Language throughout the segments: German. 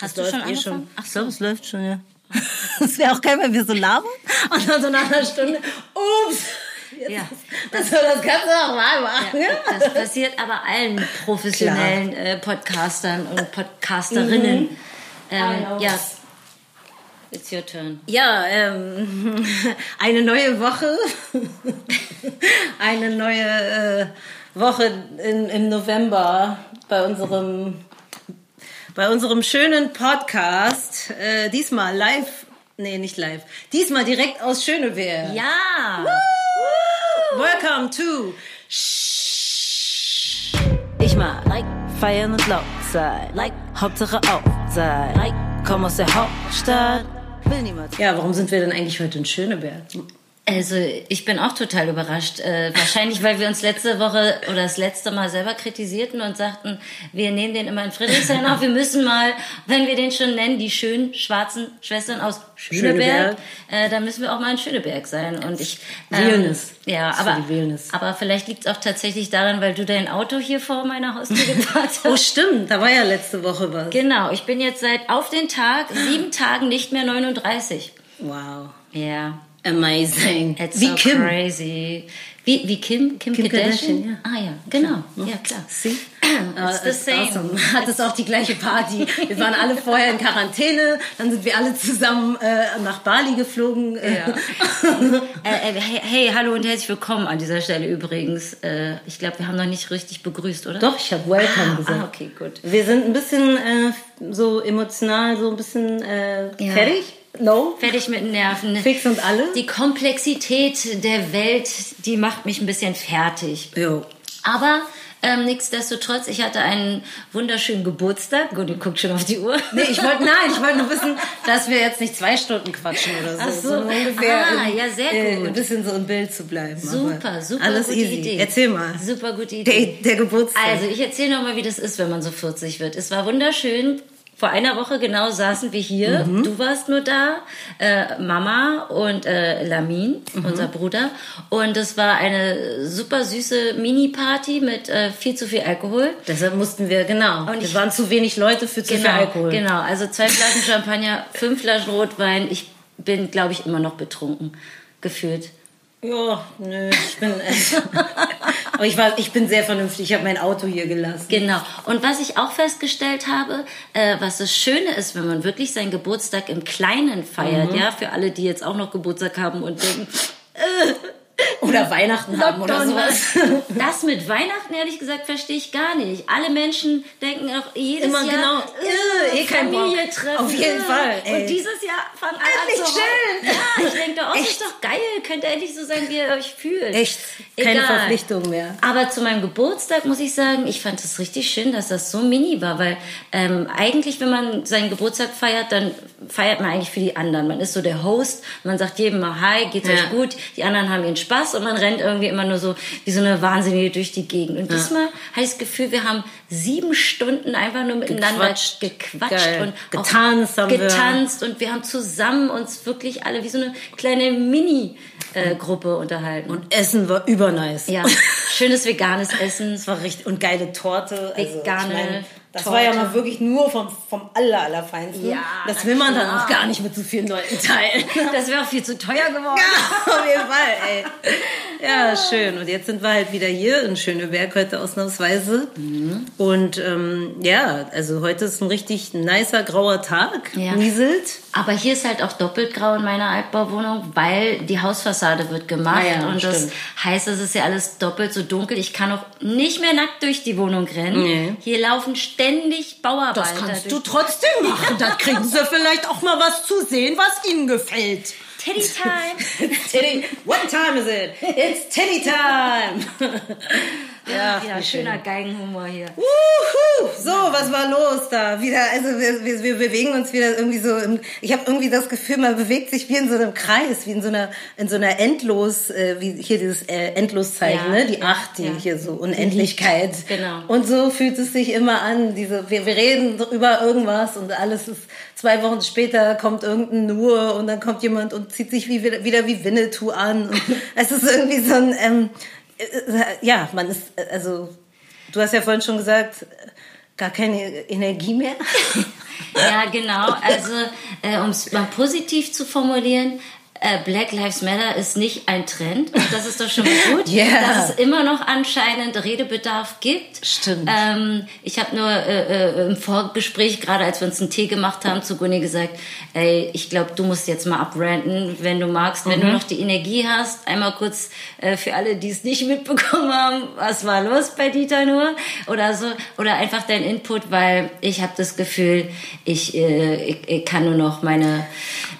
Hast du schon eh angefangen? Ach so. Ich glaube, es läuft schon, ja. Das wäre auch geil, wenn wir so labern. Und dann so nach einer Stunde, ups. Ja. Das, das kannst du auch mal machen. Ja, das passiert aber allen professionellen äh, Podcastern und Podcasterinnen. Ähm, ja, it's your turn. Ja, ähm, eine neue Woche. eine neue äh, Woche in, im November bei unserem, bei unserem schönen Podcast. Äh, diesmal live. Nee, nicht live. Diesmal direkt aus Schönewehr. Ja! Welcome to Ich mag like feiern und laut sein. Like Hauptsache auf sein. Like komm aus der Hauptstadt. Will niemand. Ja, warum sind wir denn eigentlich heute in Schöneberg? Also ich bin auch total überrascht. Äh, wahrscheinlich, weil wir uns letzte Woche oder das letzte Mal selber kritisierten und sagten, wir nehmen den immer in Friedrichshain auf. Wir müssen mal, wenn wir den schon nennen, die schönen schwarzen Schwestern aus Schöneberg, Schöneberg. Äh, da müssen wir auch mal in Schöneberg sein. Und ich Realness. Ja, aber, aber vielleicht liegt es auch tatsächlich daran, weil du dein Auto hier vor meiner Haustür geparkt hast. Oh, stimmt, da war ja letzte Woche was. Genau, ich bin jetzt seit auf den Tag sieben Tagen nicht mehr 39. Wow. Ja. Amazing. It's Wie so Kim. crazy. Wie, wie Kim? Kim, Kim Kardashian? Kardashian, Ah ja, genau. Ja, klar. See? It's the same. awesome. Hat es auch die gleiche Party. Wir waren alle vorher in Quarantäne, dann sind wir alle zusammen äh, nach Bali geflogen. äh, Ja. äh, äh, hey, hey, hallo und herzlich willkommen an dieser Stelle übrigens. Äh, ich glaube, wir haben noch nicht richtig begrüßt, oder? Doch, ich habe Welcome Ah, gesagt. ah, okay, gut. Wir sind ein bisschen äh, so emotional, so ein bisschen äh, Ja. No? Fertig mit den Nerven. Fix und alle? Die Komplexität der Welt, die macht mich ein bisschen fertig. Jo. Aber ähm, nichtsdestotrotz, ich hatte einen wunderschönen Geburtstag. Gut, ihr guckt schon auf die Uhr. Nee, ich wollte, nein, ich wollte nur wissen, dass wir jetzt nicht zwei Stunden quatschen oder so. Ach so. sondern ungefähr. Ah, in- ja, sehr äh, gut. Ein bisschen so im Bild zu bleiben. Super, super Alles gute easy. Idee. Erzähl mal. Super gute Der, Idee. der Geburtstag. Also, ich erzähle noch mal, wie das ist, wenn man so 40 wird. Es war wunderschön. Vor einer Woche genau saßen wir hier. Mhm. Du warst nur da, äh, Mama und äh, Lamin, Mhm. unser Bruder. Und es war eine super süße Mini-Party mit äh, viel zu viel Alkohol. Deshalb mussten wir, genau. Und es waren zu wenig Leute für zu viel Genau, Alkohol. genau. Also zwei Flaschen Champagner, fünf Flaschen Rotwein. Ich bin, glaube ich, immer noch betrunken gefühlt. Ja, nö, ich bin. aber ich, war, ich bin sehr vernünftig. Ich habe mein Auto hier gelassen. Genau. Und was ich auch festgestellt habe, äh, was das Schöne ist, wenn man wirklich seinen Geburtstag im Kleinen feiert, Mhm. ja, für alle, die jetzt auch noch Geburtstag haben und denken, Oder Weihnachten haben oder sowas. was? Das mit Weihnachten, ehrlich gesagt, verstehe ich gar nicht. Alle Menschen denken auch jedes Immer Jahr, genau, äh, äh, eh kein Bock. Familie treffen. Auf jeden. Fall, ey. Und dieses Jahr fangen alle an zu chillen. Ja, ich denke, oh, das ist doch geil. Könnt ihr endlich so sein, wie ihr euch fühlt. Echt. Keine Egal. Verpflichtung mehr. Aber zu meinem Geburtstag muss ich sagen, ich fand es richtig schön, dass das so mini war, weil ähm, eigentlich, wenn man seinen Geburtstag feiert, dann feiert man eigentlich für die anderen. Man ist so der Host, man sagt jedem mal Hi, geht's Ja. euch gut, die anderen haben ihren Spaß und man rennt irgendwie immer nur so wie so eine Wahnsinnige durch die Gegend. Und diesmal habe ich das Gefühl, wir haben sieben Stunden einfach nur miteinander Gequatscht. gequatscht, und Getanzt haben wir. getanzt und wir haben zusammen uns wirklich alle wie so eine kleine Mini-Gruppe unterhalten. Und Essen war übernice. Ja, schönes veganes Essen. Das war richtig. Und geile Torte. Also, Vegane ich meine, das Torte. war ja mal wirklich nur vom, vom aller, allerfeinsten. Ja, das will man dann klar. auch gar nicht mit so vielen Leuten teilen. Das wäre auch viel zu teuer geworden. Ja, auf jeden Fall, ey. Ja, schön. Und jetzt sind wir halt wieder hier in Schöneberg heute ausnahmsweise. Mhm. Und ähm, ja, also heute ist ein richtig nicer grauer Tag. Ja. Nieselt. Aber hier ist halt auch doppelt grau in meiner Altbauwohnung, weil die Hausfassade wird gemacht. Ah ja, und das stimmt. heißt, es ist ja alles doppelt so dunkel. Ich kann auch nicht mehr nackt durch die Wohnung rennen. Nee. Hier laufen ständig Bauarbeiter. Das kannst du trotzdem machen. Dann kriegen sie vielleicht auch mal was zu sehen, was ihnen gefällt. Teddy Time. Titty, what time is it? It's Titty time. ja, ja, wie schöner Geigenhumor hier. Wuhu! So, was war los da? Wieder, also wir, wir, wir bewegen uns wieder irgendwie so. Im, ich habe irgendwie das Gefühl, man bewegt sich wie in so einem Kreis, wie in so einer in so einer endlos, äh, wie hier dieses äh, Endloszeichen, Ja, ne? Die Acht, die ja. hier so Unendlichkeit. Genau. Und so fühlt es sich immer an. Diese, wir, wir reden über irgendwas und alles ist zwei Wochen später kommt irgendein Nur und dann kommt jemand und zieht sich wie, wieder, wie Winnetou an. Und es ist irgendwie so ein, ähm, äh, ja, man ist, äh, also, du hast ja vorhin schon gesagt, äh, gar keine Energie mehr. Ja, genau. Also, äh, um es mal positiv zu formulieren, äh, Black Lives Matter ist nicht ein Trend. Das ist doch schon mal gut, Yeah. dass es immer noch anscheinend Redebedarf gibt. Stimmt. Ähm, ich habe nur äh, äh, im Vorgespräch, gerade als wir uns einen Tee gemacht haben, zu Gunni gesagt, ey, ich glaube, du musst jetzt mal abranten, wenn du magst, wenn du Mhm. noch die Energie hast. Einmal kurz äh, für alle, die es nicht mitbekommen haben, was war los bei Dieter nur oder so. Oder einfach dein Input, weil ich habe das Gefühl, ich, äh, ich, ich kann nur noch meine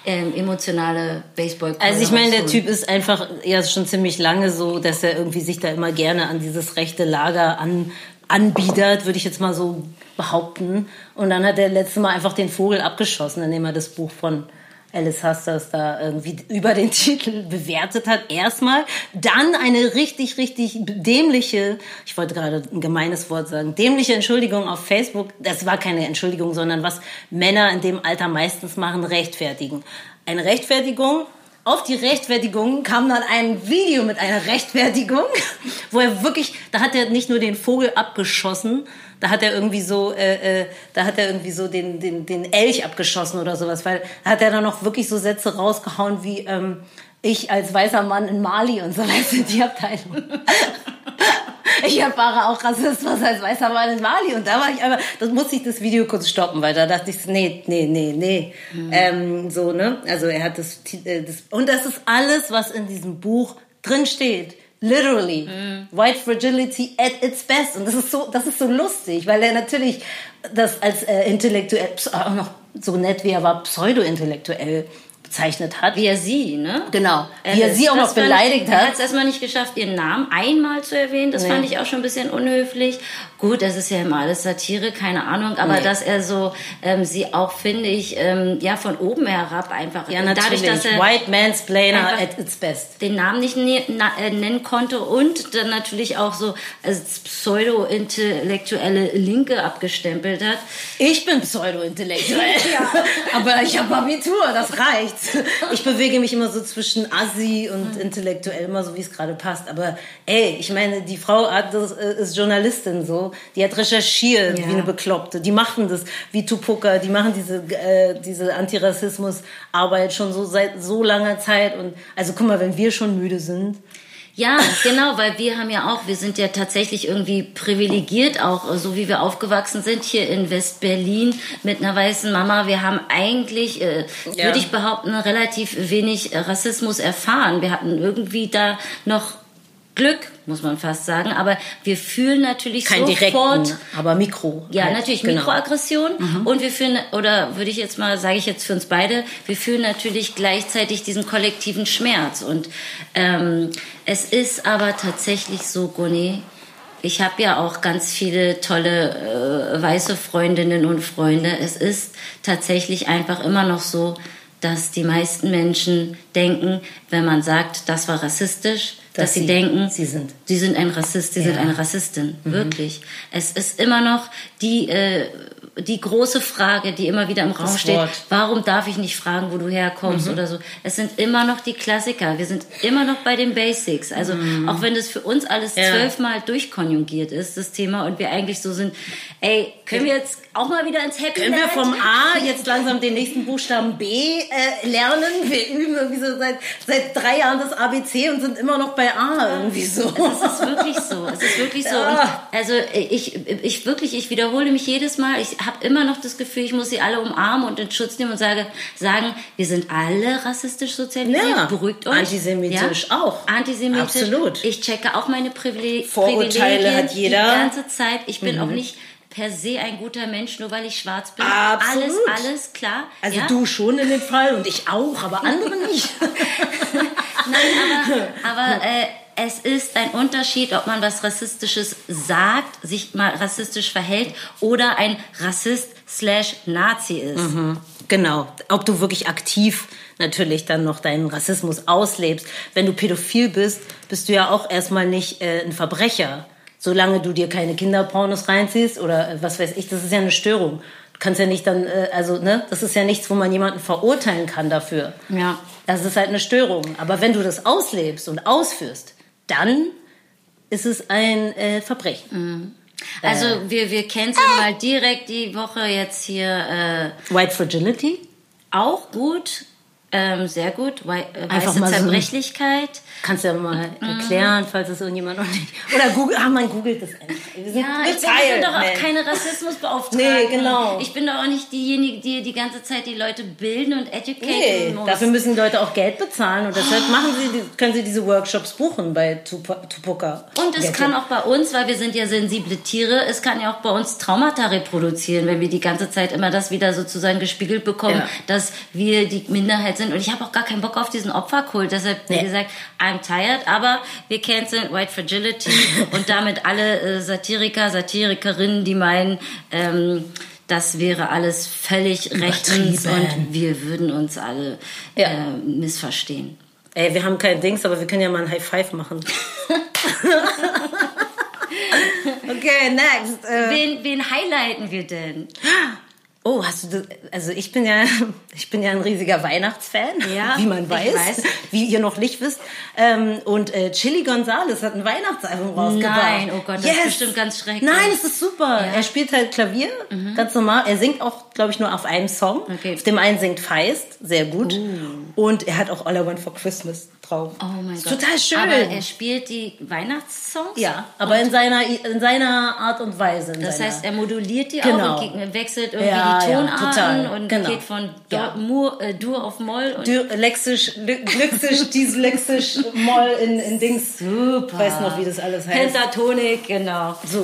ähm, emotionale baseball Also ich meine, der Typ ist einfach ja schon ziemlich lange so, dass er irgendwie sich da immer gerne an dieses rechte Lager an, anbiedert, würde ich jetzt mal so behaupten. Und dann hat er letztes Mal einfach den Vogel abgeschossen, indem er das Buch von Alice Hasters da irgendwie über den Titel bewertet hat. Erstmal, dann eine richtig, richtig dämliche, ich wollte gerade ein gemeines Wort sagen, dämliche Entschuldigung auf Facebook. Das war keine Entschuldigung, sondern was Männer in dem Alter meistens machen, rechtfertigen. Eine Rechtfertigung auf die Rechtfertigung kam dann ein Video mit einer Rechtfertigung, wo er wirklich, da hat er nicht nur den Vogel abgeschossen, da hat er irgendwie so, äh, äh, da hat er irgendwie so den, den, den Elch abgeschossen oder sowas, weil da hat er dann noch wirklich so Sätze rausgehauen wie, ähm, ich als weißer Mann in Mali und so weiter, die Abteilung. Ich erfahre auch Rassismus als weißer Mann in Mali. Und da war ich einfach, das musste ich das Video kurz stoppen, weil da dachte ich, nee, nee, nee, nee. Ähm, so, ne? Also er hat das, äh, das, und das ist alles, was in diesem Buch drin steht. Literally. White Fragility at its best. Und das ist so, das ist so lustig, weil er natürlich das als äh, intellektuell, auch noch so nett wie er war, pseudo-intellektuell bezeichnet hat. Wie er sie, ne? Genau. Wie er Äh, sie auch noch beleidigt Er hat. hat es erstmal nicht geschafft, ihren Namen einmal zu erwähnen. Das Nee. fand ich auch schon ein bisschen unhöflich. Gut, das ist ja immer alles Satire, keine Ahnung. Aber Nee. dass er so ähm, sie auch, finde ich, ähm, ja, von oben herab einfach. Ja, natürlich. Dadurch, dass er White Mansplainer at its best. den Namen nicht ne äh, nennen konnte und dann natürlich auch so als pseudo-intellektuelle Linke abgestempelt hat. Ich bin pseudo-intellektuell. Aber ich habe Abitur, das reicht. Ich bewege mich immer so zwischen Assi und intellektuell, immer so wie es gerade passt. Aber ey, ich meine, die Frau hat äh, ist Journalistin so. Die hat recherchiert Ja. wie eine Bekloppte. Die machen das wie Tupuka. Die machen diese, äh, diese Antirassismus-Arbeit schon so seit so langer Zeit. Und also guck mal, wenn wir schon müde sind. Ja, genau, weil wir haben ja auch, wir sind ja tatsächlich irgendwie privilegiert auch, so wie wir aufgewachsen sind hier in West-Berlin mit einer weißen Mama. Wir haben eigentlich, äh, Ja. würde ich behaupten, relativ wenig Rassismus erfahren. Wir hatten irgendwie da noch Glück, muss man fast sagen, aber wir fühlen natürlich Kein sofort direkten, aber Mikro. ja, halt. natürlich Genau. Mikroaggression und wir fühlen oder würde ich jetzt mal sage ich jetzt für uns beide, wir fühlen natürlich gleichzeitig diesen kollektiven Schmerz und ähm, es ist aber tatsächlich so, Gunni, ich habe ja auch ganz viele tolle äh, weiße Freundinnen und Freunde. Es ist tatsächlich einfach immer noch so, dass die meisten Menschen denken, wenn man sagt, das war rassistisch, dass, Dass sie, sie- denken, sie sind. sie sind ein Rassist, sie sind Ja. eine Rassistin, wirklich. Es ist immer noch die äh, die große Frage, die immer wieder im Raum Das steht. Wort. Warum darf ich nicht fragen, wo du herkommst oder so? Es sind immer noch die Klassiker. Wir sind immer noch bei den Basics. Also auch wenn das für uns alles Ja. zwölfmal durchkonjugiert ist, das Thema, und wir eigentlich so sind, ey, können wir jetzt auch mal wieder ins Happy Können wir Land? vom A jetzt langsam den nächsten Buchstaben B äh, lernen? Wir üben irgendwie so seit, seit drei Jahren das ABC und sind immer noch bei A irgendwie so. Es ist wirklich so. Es ist wirklich so. Ja. Also ich, ich wirklich, ich wiederhole mich jedes Mal. Ich habe immer noch das Gefühl, ich muss sie alle umarmen und in Schutz nehmen und sage, sagen, wir sind alle rassistisch sozialisiert. Ja. Beruhigt euch. Antisemitisch auch. Antisemitisch. Absolut. Ich checke auch meine Privile Vorurteile Privilegien hat jeder. Mhm. Die ganze Zeit. Ich bin auch nicht per se ein guter Mensch, nur weil ich schwarz bin. Absolut. Alles, alles klar. Also ja? du schon in dem Fall und ich auch, aber andere nicht. Nein, aber, aber äh, es ist ein Unterschied, ob man was Rassistisches sagt, sich mal rassistisch verhält oder ein Rassist slash Nazi ist. Genau. Ob du wirklich aktiv natürlich dann noch deinen Rassismus auslebst. Wenn du pädophil bist, bist du ja auch erstmal nicht äh, ein Verbrecher. Solange du dir keine Kinderpornos reinziehst oder äh, was weiß ich, das ist ja eine Störung. Du kannst ja nicht dann, äh, also, ne, das ist ja nichts, wo man jemanden verurteilen kann dafür. Ja. Das ist halt eine Störung. Aber wenn du das auslebst und ausführst, dann ist es ein äh, Verbrechen. Also wir, wir canceln mal direkt die Woche jetzt hier äh, White Fragility. auch gut. Ähm, sehr gut. Wei äh, Einfach weiße mal so Zerbrechlichkeit. Kannst du ja mal erklären, falls es irgendjemand noch nicht. Oder Google, ah, man googelt das einfach. Wir sind Ja, ich bin, ich bin geteilt, doch auch keine Rassismusbeauftragte. Nee, genau. Ich bin doch auch nicht diejenige, die die ganze Zeit die Leute bilden und educaten Nee, muss. dafür müssen Leute auch Geld bezahlen und deshalb machen sie, die- können sie diese Workshops buchen bei Tupoka. Und es kann auch bei uns, weil wir sind ja sensible Tiere, es kann ja auch bei uns Traumata reproduzieren, wenn wir die ganze Zeit immer das wieder sozusagen gespiegelt bekommen, Ja. dass wir die Minderheit sind. Und ich habe auch gar keinen Bock auf diesen Opferkult. Deshalb, wie Nee. gesagt, I'm tired. Aber wir canceln White Fragility und damit alle äh, Satiriker, Satirikerinnen, die meinen, ähm, das wäre alles völlig rechtens und wir würden uns alle Ja. äh, missverstehen. Ey, wir haben kein Dings, aber wir können ja mal ein High Five machen. okay, next. Äh, Wen, wen highlighten wir denn? oh, hast du das, also ich bin ja, ich bin ja ein riesiger Weihnachtsfan, Ja, wie man weiß, weiß. wie ihr noch nicht wisst. Ähm, und äh, Chili Gonzales hat ein Weihnachtsalbum rausgebracht. Nein, oh Gott, das ist bestimmt ganz schrecklich. Nein, es ist super. Ja. Mhm. Er spielt halt Klavier, ganz normal. Er singt auch, glaube ich, nur auf einem Song. Okay. Uh. Auf dem einen singt Feist, sehr gut. Und er hat auch All I Want for Christmas drauf. Oh mein Gott. Total schön. Aber er spielt die Weihnachtssongs? ja, aber in seiner, in seiner Art und Weise. Das seiner, heißt, er moduliert die Genau. auch und wechselt irgendwie Ja, die ja, Tonarten total. und Genau. geht von Do, Ja. Mur, äh, Dur auf Moll. Und Dü- Lexisch, Glüxisch, Dieslexisch, Moll in, in Dings. Super. Ich weiß noch, wie das alles heißt. Pentatonik, genau. So.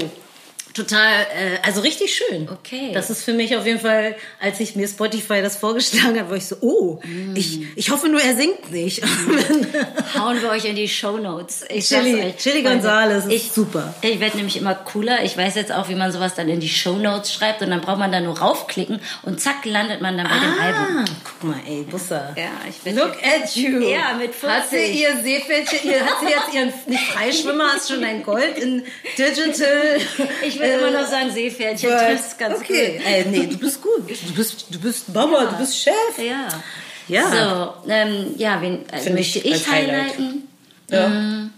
Total, äh, also richtig schön. Okay. Das ist für mich auf jeden Fall, als ich mir Spotify das vorgeschlagen hat, war ich so, oh, Mm. ich, ich hoffe nur, er singt nicht. Hauen wir euch in die Shownotes. Ich Chili- euch. Chili Gonzales ist ich, super. Ich werde nämlich immer cooler. Ich weiß jetzt auch, wie man sowas dann in die Shownotes schreibt und dann braucht man da nur raufklicken und zack landet man dann bei dem Album. Ah, guck mal, ey, Bussa. Ja, ich bin Look at you. Ja, mit 40. Hat sie ihr Seepferdchen, ihr, hat sie jetzt ihren nicht Freischwimmer, hast schon ein Gold in Digital. Ich will immer noch sagen Seepferdchen. Ist ganz okay. gut. Ey, nee, du bist gut. Du bist, du bist Mama, du bist Chef. Ja. Ja. So, ähm, ja, wen äh, Find möchte ich ich, highlighten? Ja. Äh,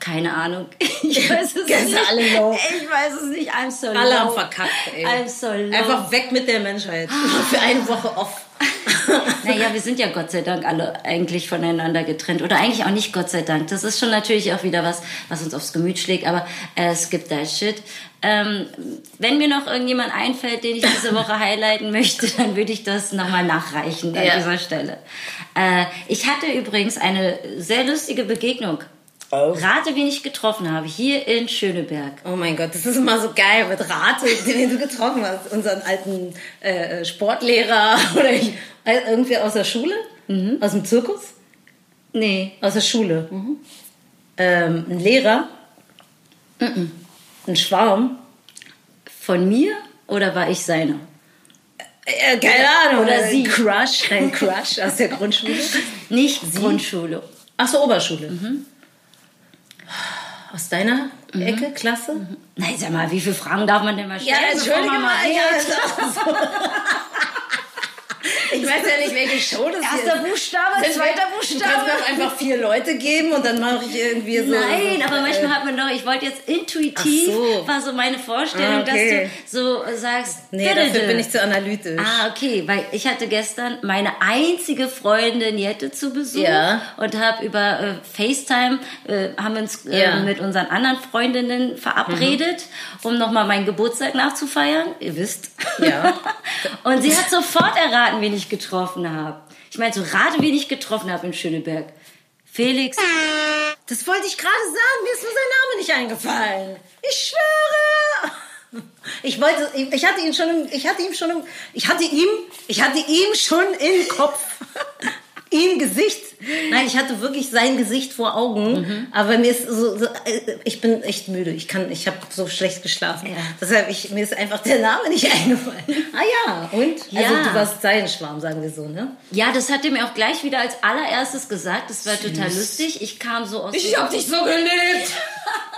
keine Ahnung. Ich weiß es Ganz nicht. alle low. Ich weiß es nicht. I'm so Alle low. haben verkackt, ey. I'm so low. Einfach weg mit der Menschheit. Für eine Woche off. Naja, wir sind ja Gott sei Dank alle eigentlich voneinander getrennt. Oder eigentlich auch nicht Gott sei Dank. Das ist schon natürlich auch wieder was, was uns aufs Gemüt schlägt. Aber äh, skip that shit. Ähm, wenn mir noch irgendjemand einfällt, den ich diese Woche highlighten möchte, dann würde ich das nochmal nachreichen an Ja. dieser Stelle. Äh, ich hatte übrigens eine sehr lustige Begegnung. Oh. Rate, wen ich getroffen habe, hier in Schöneberg. Oh mein Gott, das ist immer so geil mit Rate, den du getroffen hast. Unseren alten äh, Sportlehrer oder ich, äh, irgendwer aus der Schule? Aus dem Zirkus? Nee. Aus der Schule. Ähm, ein Lehrer? Ein Schwarm? Von mir oder war ich seiner? Äh, keine Ahnung. Oder Ein sie. Crush, dein Crush aus der Grundschule. Nicht Grundschule. Ach so, Oberschule. Aus deiner Ecke, Klasse? Nein, sag mal, wie viele Fragen darf man denn mal stellen? bevor man mal redet? Ich weiß ja nicht, welche Show das hier Erster ist. Buchstabe, zweiter Buchstabe. Du kannst mir auch einfach vier Leute geben und dann mache ich irgendwie so. Nein, so, aber äh, manchmal hat man doch, ich wollte jetzt intuitiv, so. war so meine Vorstellung, Ah, okay. dass du so sagst, Nee, dafür bin ich zu analytisch. Ah, okay, weil ich hatte gestern meine einzige Freundin Jette zu Besuch Ja. und habe über äh, FaceTime äh, haben uns äh, Ja. Mhm. mit unseren anderen Freundinnen verabredet, um nochmal meinen Geburtstag nachzufeiern. Ihr wisst. Ja. und sie hat sofort erraten, wen ich getroffen habe. Ich meine, so rate, wen ich getroffen habe in Schöneberg. Felix. Das wollte ich gerade sagen, mir ist nur sein Name nicht eingefallen. Ich schwöre. Ich wollte, ich hatte ihn schon, ich hatte ihm schon, ich hatte ihm, ich hatte ihm schon im Kopf, ihm Gesicht. Nein, ich hatte wirklich sein Gesicht vor Augen. Aber mir ist so, so, äh, ich bin echt müde. Ich kann, ich habe so schlecht geschlafen. Ja. Deshalb ich, mir ist einfach der Name nicht eingefallen. Ah ja, und? Also Ja. du warst sein Schwarm, sagen wir so, ne? Ja, das hat er mir auch gleich wieder als allererstes gesagt. Das war total lustig. Ich kam so aus. hab dich so geliebt.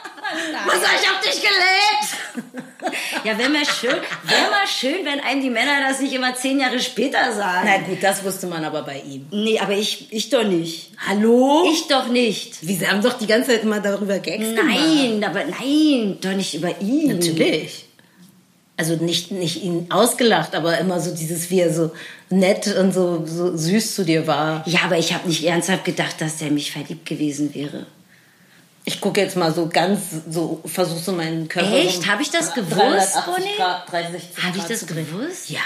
Was sag ich hab dich gelebt? Ja, wäre mal schön, wäre mal schön, wenn einem die Männer das nicht immer zehn Jahre später sagen. Na gut, das wusste man aber bei ihm. Nee, aber ich, ich doch nicht. Hallo? Ich doch nicht. Sie haben doch die ganze Zeit immer darüber Gags gemacht. Nein, aber nein, doch nicht über ihn. Natürlich. Also nicht, nicht ihn ausgelacht, aber immer so dieses, wie er so nett und so, so süß zu dir war. Ja, aber ich habe nicht ernsthaft gedacht, dass der mich verliebt gewesen wäre. Ich gucke jetzt mal so ganz, so versuch so meinen Körper. Echt? so Hab ich das gewusst, 380 Bonnie? Grad, 360 Habe ich das gewusst? Ja,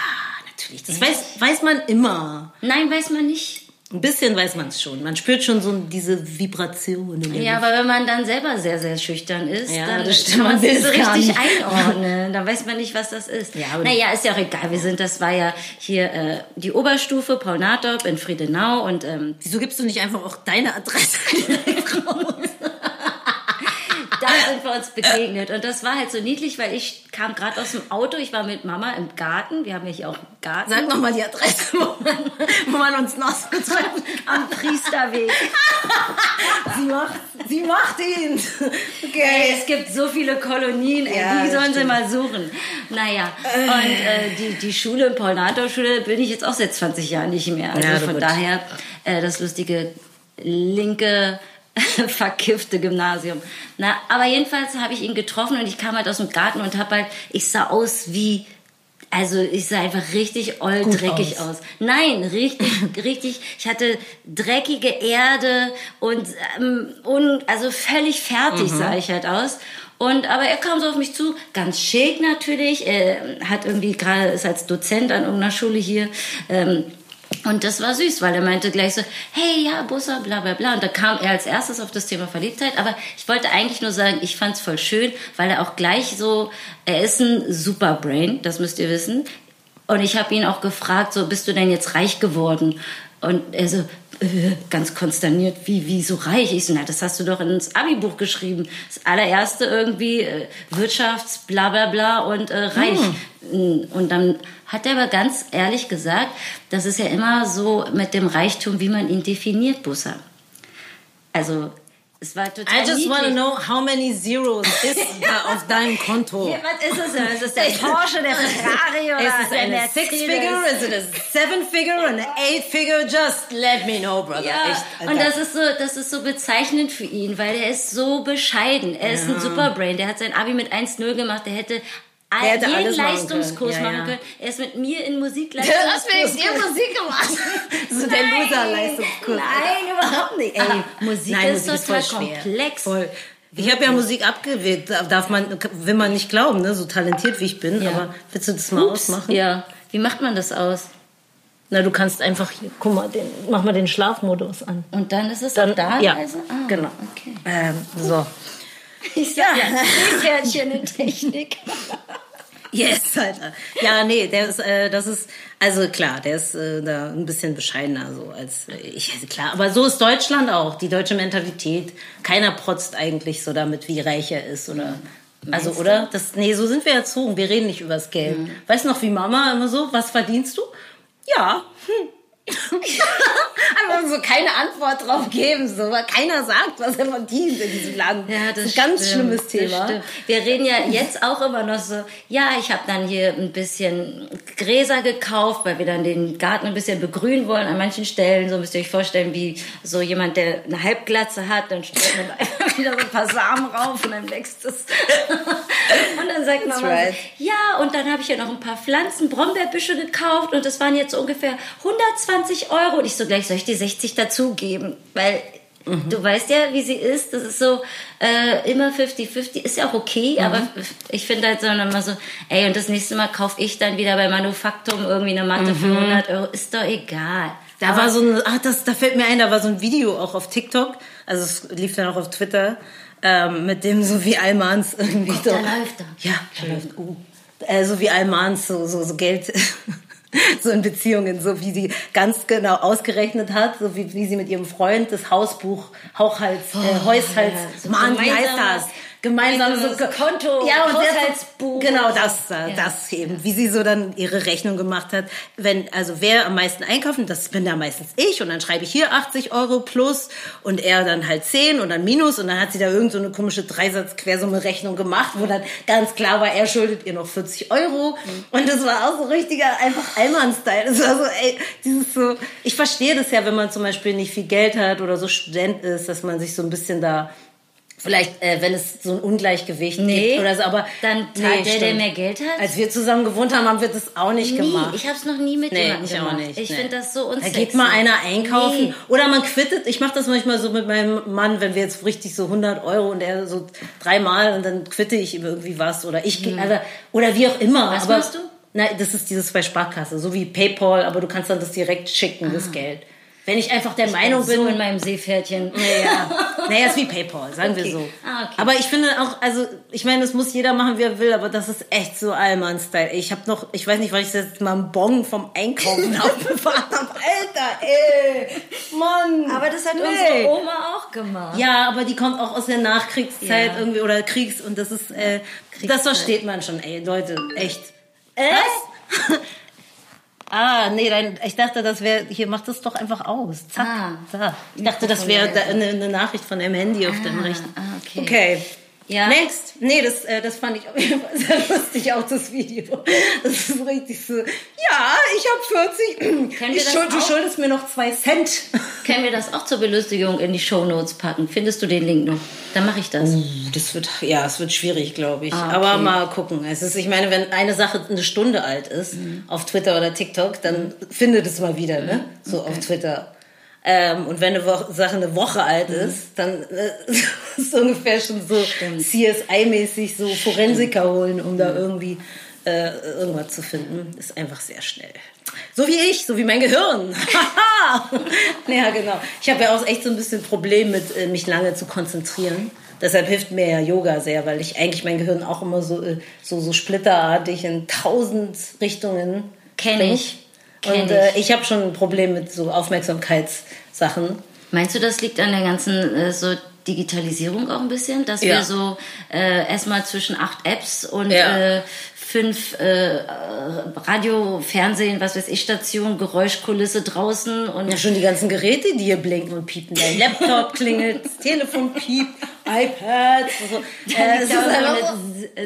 natürlich. Das weiß, weiß man immer. Nein, weiß man nicht. Ein bisschen weiß man es schon. Man spürt schon so diese Vibration. Ja, aber wenn man dann selber sehr, sehr schüchtern ist, Ja, dann das stimmt, kann man es so richtig nicht. einordnen. Dann weiß man nicht, was das ist. Ja, aber- naja, ist ja auch egal. Wir sind, das war ja hier äh, die Oberstufe, Paul Nathorp in Friedenau und ähm, Wieso gibst du nicht einfach auch deine Adresse raus? Sind wir uns begegnet. Und das war halt so niedlich, weil ich kam gerade aus dem Auto, ich war mit Mama im Garten, wir haben ja hier auch einen Garten. Sag nochmal die Adresse, wo man, wo man uns noch treffen kann. am Priesterweg. Sie macht, sie macht ihn. Okay. es gibt so viele Kolonien, ey, Ja, die sollen sie mal suchen. Naja, und äh, die, die Schule, paul nathorp schule bin ich jetzt auch seit 20 Jahren nicht mehr. Also Ja, von gut. daher äh, das lustige linke verkiffte Gymnasium. Na, aber jedenfalls habe ich ihn getroffen und ich kam halt aus dem Garten und habe halt, ich sah aus wie also ich sah einfach richtig oll Gut dreckig aus. aus. Nein, richtig, richtig. Ich hatte dreckige Erde und ähm, un, also völlig fertig sah ich halt aus. Und aber er kam so auf mich zu, ganz schick natürlich. Er hat irgendwie gerade ist als Dozent an irgendeiner Schule hier. Ähm, und das war süß, weil er meinte gleich so, hey, ja, Busser, bla bla bla. Und da kam er als erstes auf das Thema Verliebtheit. Aber ich wollte eigentlich nur sagen, ich fand's voll schön, weil er auch gleich so, er ist ein Superbrain, das müsst ihr wissen. Und ich habe ihn auch gefragt, so, bist du denn jetzt reich geworden? Und er so, äh, ganz konsterniert, wie, wie so reich? Ich so, na, das hast du doch ins Abi-Buch geschrieben. Das allererste irgendwie äh, Wirtschafts, bla bla bla und äh, reich. Und dann hat er aber ganz ehrlich gesagt, das ist ja immer so mit dem Reichtum, wie man ihn definiert, Busser. Also, es war total I just niedlich. want to know how many zeros ist da auf deinem Konto. Ja, was ist es denn? Ist es der Porsche, der Ferrari oder Ist es der eine Mercedes? Six-Figure? Is it a Seven-Figure? Eine Eight-Figure? Just let me know, brother. Ja, Echt, und das ist so, das ist so bezeichnend für ihn, weil er ist so bescheiden. Er ist ein Superbrain. Der hat sein Abi mit 1-0 gemacht. Der hätte, all, jeden alles machen Leistungskurs können. Ja, machen ja. können. Er ist mit mir in Du Musikleistungskurs. hast wenigstens ihr Musik gemacht. so der Loser-Leistungskurs. Nein, überhaupt nicht. Ey, Musik Nein, ist Musik total ist voll komplex. Voll. Ich habe ja Musik abgewählt, darf man, will man nicht glauben, ne? so talentiert wie ich bin. Ja. Aber willst du das mal Ups. ausmachen? Ja. Wie macht man das aus? Na, du kannst einfach hier, guck mal, den, mach mal den Schlafmodus an. Und dann ist es Dann- da? ja, also? ah, genau. Okay. Ähm, so. Ich sag ja, Seepferdchen in Technik. Yes, Alter. Ja, nee, der ist, äh, das ist, also klar, der ist äh, da ein bisschen bescheidener so als äh, ich. Also klar, aber so ist Deutschland auch, die deutsche Mentalität. Keiner protzt eigentlich so damit, wie reich er ist oder. Also, oder? Das, nee, so sind wir erzogen. Wir reden nicht übers Geld. Weißt du noch, wie Mama immer so, was verdienst du? Ja. Hm. Einfach so keine Antwort drauf geben, so, weil keiner sagt, was er verdient in diesem Land. Ja, das ist ein ganz stimmt, schlimmes Thema. Wir reden ja jetzt auch immer noch so, ja, ich habe dann hier ein bisschen Gräser gekauft, weil wir dann den Garten ein bisschen begrünen wollen an manchen Stellen. So müsst ihr euch vorstellen, wie so jemand, der eine Halbglatze hat, dann stellt man einfach wieder so ein paar Samen rauf und dann wächst es. und dann sagt Mama right. so, ja, und dann habe ich ja noch ein paar Pflanzen, Brombeerbüsche gekauft und das waren jetzt so ungefähr 120 Euro. Und ich so gleich, soll ich dir 60 dazugeben? Weil Mhm. du weißt ja, wie sie ist. Das ist so äh, immer 50-50. Ist ja auch okay, Mhm. aber ich finde halt so immer so, ey, und das nächste Mal kaufe ich dann wieder bei Manufaktum irgendwie eine Matte für 100 Euro. Ist doch egal. Mhm. Da war so ein, ach, das, da fällt mir ein, da war so ein Video auch auf TikTok, also es lief dann auch auf Twitter, ähm, mit dem so wie Almans irgendwie so. da läuft er. Ja, da läuft. Uh, äh, so wie Almans so, so, so Geld. So in Beziehungen, so wie sie ganz genau ausgerechnet hat, so wie, wie sie mit ihrem Freund das Hausbuch, Hauchhals, äh, Haushalts, ja, so Mann, wie heißt das? Gemeinsam so Gemeinsames Konto, ja, und Haushaltsbuch. Genau das, äh, das eben, wie sie so dann ihre Rechnung gemacht hat. Wenn, also wer am meisten einkaufen, das bin da meistens ich und dann schreibe ich hier 80 Euro plus und er dann halt 10 und dann minus und dann hat sie da irgend so eine komische Dreisatz-Quersumme-Rechnung gemacht, wo dann ganz klar war, er schuldet ihr noch 40 Euro und das war auch so richtiger einfach Allmann-Style. Das war so, ey, dieses so, ich verstehe das ja, wenn man zum Beispiel nicht viel Geld hat oder so Student ist, dass man sich so ein bisschen da Vielleicht, äh, wenn es so ein Ungleichgewicht Nee, gibt oder so, aber dann zahlt der, der stimmt. mehr Geld hat? Als wir zusammen gewohnt haben, haben wir das auch nicht Nie. gemacht. Ich habe es noch nie mit Nee, jemandem ich auch gemacht. nicht, Ich nee. finde das so Da unsexy. geht mal einer einkaufen Nee. oder man quittet. Ich mache das manchmal so mit meinem Mann, wenn wir jetzt richtig so 100 Euro und er so dreimal und dann quitte ich ihm irgendwie was oder ich also, oder wie auch immer. Was aber, machst du? Nein, das ist dieses bei Sparkasse, so wie PayPal, aber du kannst dann das direkt schicken, das Geld. Wenn ich einfach der Meinung bin, so in meinem Seepferdchen. naja, naja, ist wie PayPal, sagen wir Okay. so. Ah, okay. Aber ich finde auch, also ich meine, das muss jeder machen, wie er will, aber das ist echt so Allmann-Style. Ich habe noch, ich weiß nicht, weil ich das jetzt mal einen Bon vom Einkaufen aufbewahrt habe. Alter, ey, Mann. Aber das hat nee. unsere Oma auch gemacht. Ja, aber die kommt auch aus der Nachkriegszeit Ja. irgendwie oder Kriegs und das ist, äh, das versteht man schon, ey, Leute, echt. Was? Ah, nee, dein, ich dachte, das wäre, hier macht das doch einfach aus. Zack. Ah. Da. Ich dachte, das wäre da eine, eine Nachricht von deinem Handy auf deinem Rechten. ah, okay. Okay. Ja. Next. Nee, das, äh, das fand ich auf jeden Fall sehr lustig, auch das Video. Das ist richtig so, ja, ich habe 40. Können Ich schuld, du schuldest mir noch zwei Cent. Können wir das auch zur Belustigung in die Shownotes packen? Findest du den Link noch? Dann mache ich das. Das wird, ja, es wird schwierig, glaube ich. Ah, okay. Aber mal gucken. Es ist, ich meine, wenn eine Sache eine Stunde alt ist, Mhm. auf Twitter oder TikTok, dann findet es mal wieder, ne? So auf Twitter. Ähm, und wenn eine Wo Sache eine Woche alt ist, dann äh, ist es ungefähr schon so CSI-mäßig so Forensiker holen, um da irgendwie äh, irgendwas zu finden. Ist einfach sehr schnell. So wie ich, so wie mein Gehirn. ja, genau. Ich habe ja auch echt so ein bisschen Problem mit, äh, mich lange zu konzentrieren. Deshalb hilft mir ja Yoga sehr, weil ich eigentlich mein Gehirn auch immer so, äh, so, so splitterartig in tausend Richtungen Kenn bringt. ich. Kenn Und äh, ich habe schon ein Problem mit so Aufmerksamkeitssachen. Meinst du, das liegt an der ganzen äh, so Digitalisierung auch ein bisschen, dass Ja. wir so äh, erstmal zwischen acht Apps und Ja. äh, fünf äh, Radio, Fernsehen, was weiß ich, Stationen, Geräuschkulisse draußen und Ja, schon die ganzen Geräte, die hier blinken und piepen. Dein Laptop klingelt, das Telefon piept, iPad. So. Äh, es ist einfach auch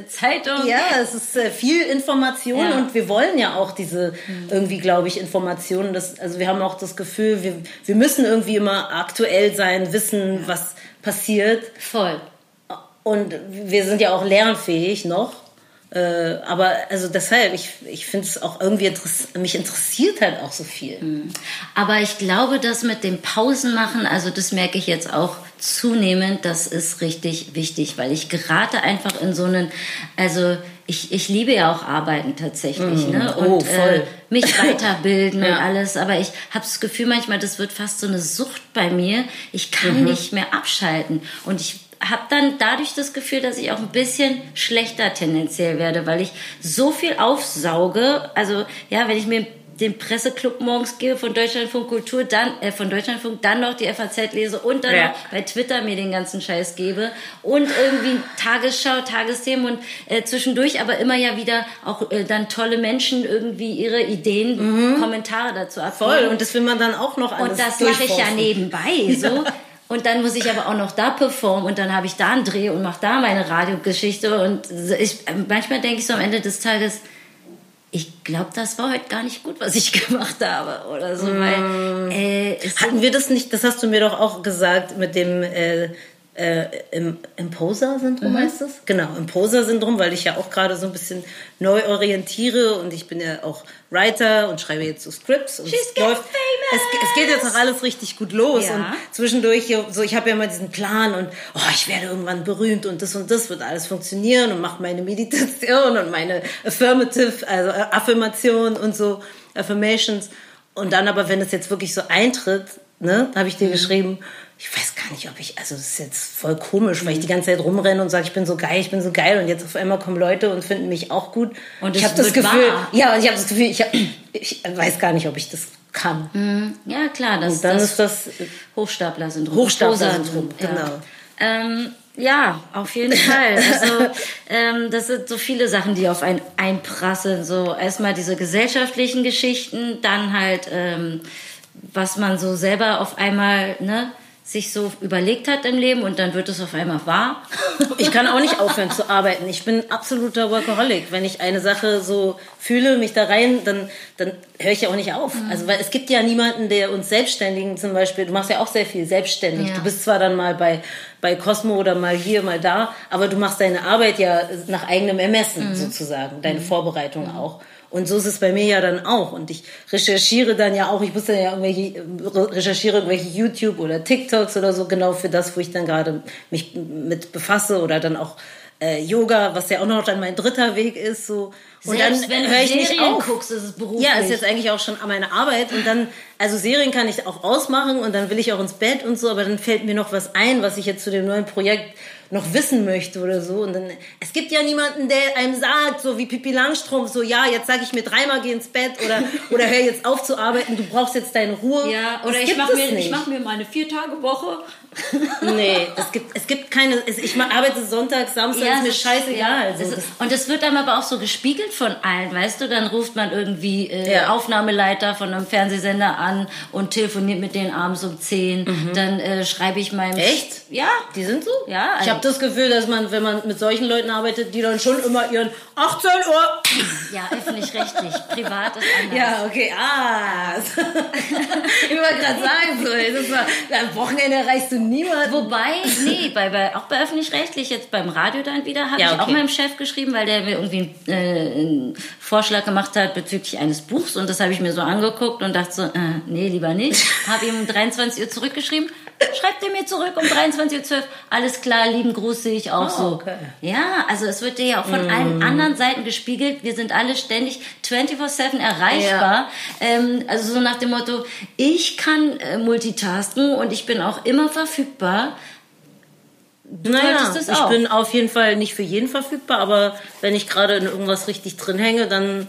Zeitung. Ja, es ist äh, viel Information Ja. und wir wollen ja auch diese irgendwie, glaube ich, Informationen. Das, also wir haben auch das Gefühl, wir, wir müssen irgendwie immer aktuell sein, wissen, was passiert. Voll. Und wir sind ja auch lernfähig noch. Äh, aber also deshalb, ich, ich finde es auch irgendwie, interess mich interessiert halt auch so viel. Aber ich glaube, das mit dem Pausenmachen, also das merke ich jetzt auch zunehmend, das ist richtig wichtig, weil ich gerate einfach in so einen, also ich, ich liebe ja auch Arbeiten tatsächlich, ne? Oh, Und voll. Äh, mich weiterbilden Ja. und alles, aber ich habe das Gefühl manchmal, das wird fast so eine Sucht bei mir. Ich kann Mhm. nicht mehr abschalten und ich habe dann dadurch das Gefühl, dass ich auch ein bisschen schlechter tendenziell werde, weil ich so viel aufsauge. Also ja, wenn ich mir den Presseclub morgens gebe von Deutschlandfunk Kultur, dann äh, von Deutschlandfunk, dann noch die FAZ lese und dann Ja. noch bei Twitter mir den ganzen Scheiß gebe und irgendwie Tagesschau, Tagesthemen und äh, zwischendurch aber immer ja wieder auch äh, dann tolle Menschen irgendwie ihre Ideen, Kommentare dazu abgeben. Mhm. Voll, und das will man dann auch noch alles Und das mache ich ja nebenbei so. Und dann muss ich aber auch noch da performen und dann habe ich da einen Dreh und mache da meine Radiogeschichte. Und ich, manchmal denke ich so am Ende des Tages, ich glaube, das war heute gar nicht gut, was ich gemacht habe oder so, weil äh, es Hatten wir das nicht, das hast du mir doch auch gesagt, mit dem äh, äh, im Imposer-Syndrom heißt das? Genau, Imposer-Syndrom, weil ich ja auch gerade so ein bisschen neu orientiere und ich bin ja auch Writer und schreibe jetzt so Scripts und She's es läuft, es, es geht jetzt auch alles richtig gut los Ja. und zwischendurch hier, so ich habe ja immer diesen Plan und oh, ich werde irgendwann berühmt und das und das wird alles funktionieren und mache meine Meditation und meine Affirmative, also äh, Affirmation und so Affirmations und dann aber, wenn es jetzt wirklich so eintritt, ne, habe ich dir Mhm. geschrieben, ich weiß gar nicht, ob ich, also das ist jetzt voll komisch, weil ich die ganze Zeit rumrenne und sage, ich bin so geil, ich bin so geil und jetzt auf einmal kommen Leute und finden mich auch gut. Und ich habe das Gefühl, wahr. ja, ich habe das Gefühl, ich, hab, ich weiß gar nicht, ob ich das kann. ja klar, das, Und dann das ist das Hochstapler-Syndrom. Hochstapler-Syndrom, Ja. genau. Ähm, Ja, auf jeden Fall. Also ähm, das sind so viele Sachen, die auf einen einprasseln. So erstmal diese gesellschaftlichen Geschichten, dann halt ähm, was man so selber auf einmal ne sich so überlegt hat im Leben und dann wird es auf einmal wahr. Ich kann auch nicht aufhören zu arbeiten. Ich bin absoluter Workaholic. Wenn ich eine Sache so fühle, mich da rein, dann, dann höre ich ja auch nicht auf. Mhm. Also, weil es gibt ja niemanden, der uns Selbstständigen zum Beispiel, du machst ja auch sehr viel selbstständig. Ja. Du bist zwar dann mal bei, bei Cosmo oder mal hier, mal da, aber du machst deine Arbeit ja nach eigenem Ermessen mhm. sozusagen, deine mhm. Vorbereitung mhm. auch. Und so ist es bei mir ja dann auch. Und ich recherchiere dann ja auch, ich muss dann ja irgendwelche, recherchiere irgendwelche YouTube oder TikToks oder so, genau für das, wo ich dann gerade mich mit befasse oder dann auch äh, Yoga, was ja auch noch dann mein dritter Weg ist, so. Und Selbst dann wenn höre ich nicht auf. guckst, ist es beruflich. Ja, ist jetzt eigentlich auch schon meine Arbeit und dann, also Serien kann ich auch ausmachen und dann will ich auch ins Bett und so, aber dann fällt mir noch was ein, was ich jetzt zu dem neuen Projekt noch wissen möchte oder so. Und dann, es gibt ja niemanden, der einem sagt, so wie Pippi Langstrumpf, so ja, jetzt sage ich mir dreimal geh ins Bett oder, oder hör jetzt auf zu arbeiten, du brauchst jetzt deine Ruhe. Ja, oder das ich mache mir, mach mir meine vier Tage Woche. nee, es gibt, es gibt keine, ich arbeite Sonntag, Samstag, ja, ist mir scheißegal. Ja, also, ist, und es wird dann aber auch so gespiegelt von allen, weißt du, dann ruft man irgendwie äh, ja. Aufnahmeleiter von einem Fernsehsender an und telefoniert mit denen abends um 10. Mhm. Dann äh, schreibe ich meinem... Echt? Ja. Die sind so? Ja. Also, ich habe das Gefühl, dass man, wenn man mit solchen Leuten arbeitet, die dann schon immer ihren 18 Uhr. Ja, öffentlich-rechtlich. Privat ist anders. Ja, okay. Ah. ich wollte gerade sagen, so, das war, am Wochenende erreichst du niemanden. Wobei, nee, bei, bei, auch bei öffentlich-rechtlich, jetzt beim Radio dann wieder, habe ja, okay. ich auch meinem Chef geschrieben, weil der mir irgendwie äh, einen Vorschlag gemacht hat bezüglich eines Buchs und das habe ich mir so angeguckt und dachte so, äh, nee, lieber nicht. habe ihm um 23 Uhr zurückgeschrieben schreibt er mir zurück um 23.12 Uhr, alles klar, lieben Gruß sehe ich auch oh, so. Okay. Ja, also es wird dir ja auch von mm. allen anderen Seiten gespiegelt. Wir sind alle ständig 24-7 erreichbar. Ja. Ähm, also so nach dem Motto, ich kann äh, multitasken und ich bin auch immer verfügbar. Du naja, ich auch. bin auf jeden Fall nicht für jeden verfügbar, aber wenn ich gerade in irgendwas richtig drin hänge, dann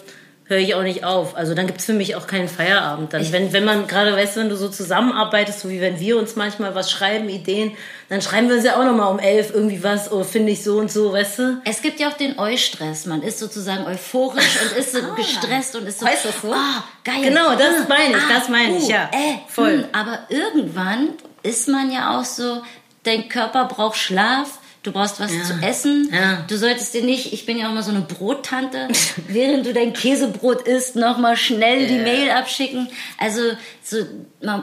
höre ich auch nicht auf. Also dann gibt es für mich auch keinen Feierabend. Dann, wenn, wenn man gerade, weißt du, wenn du so zusammenarbeitest, so wie wenn wir uns manchmal was schreiben, Ideen, dann schreiben wir uns ja auch nochmal um elf irgendwie was, oh, finde ich so und so, weißt du? Es gibt ja auch den Eustress. Man ist sozusagen euphorisch und ist so ah, gestresst und ist so, weißt du so? Ah, geil. Genau, das ah, meine ich, das meine ich, uh, ja. Äh, voll. Hm, aber irgendwann ist man ja auch so, dein Körper braucht Schlaf, du brauchst was ja. zu essen. Ja. Du solltest dir nicht, ich bin ja auch mal so eine Brottante, während du dein Käsebrot isst, nochmal schnell ja. die Mail abschicken. Also so,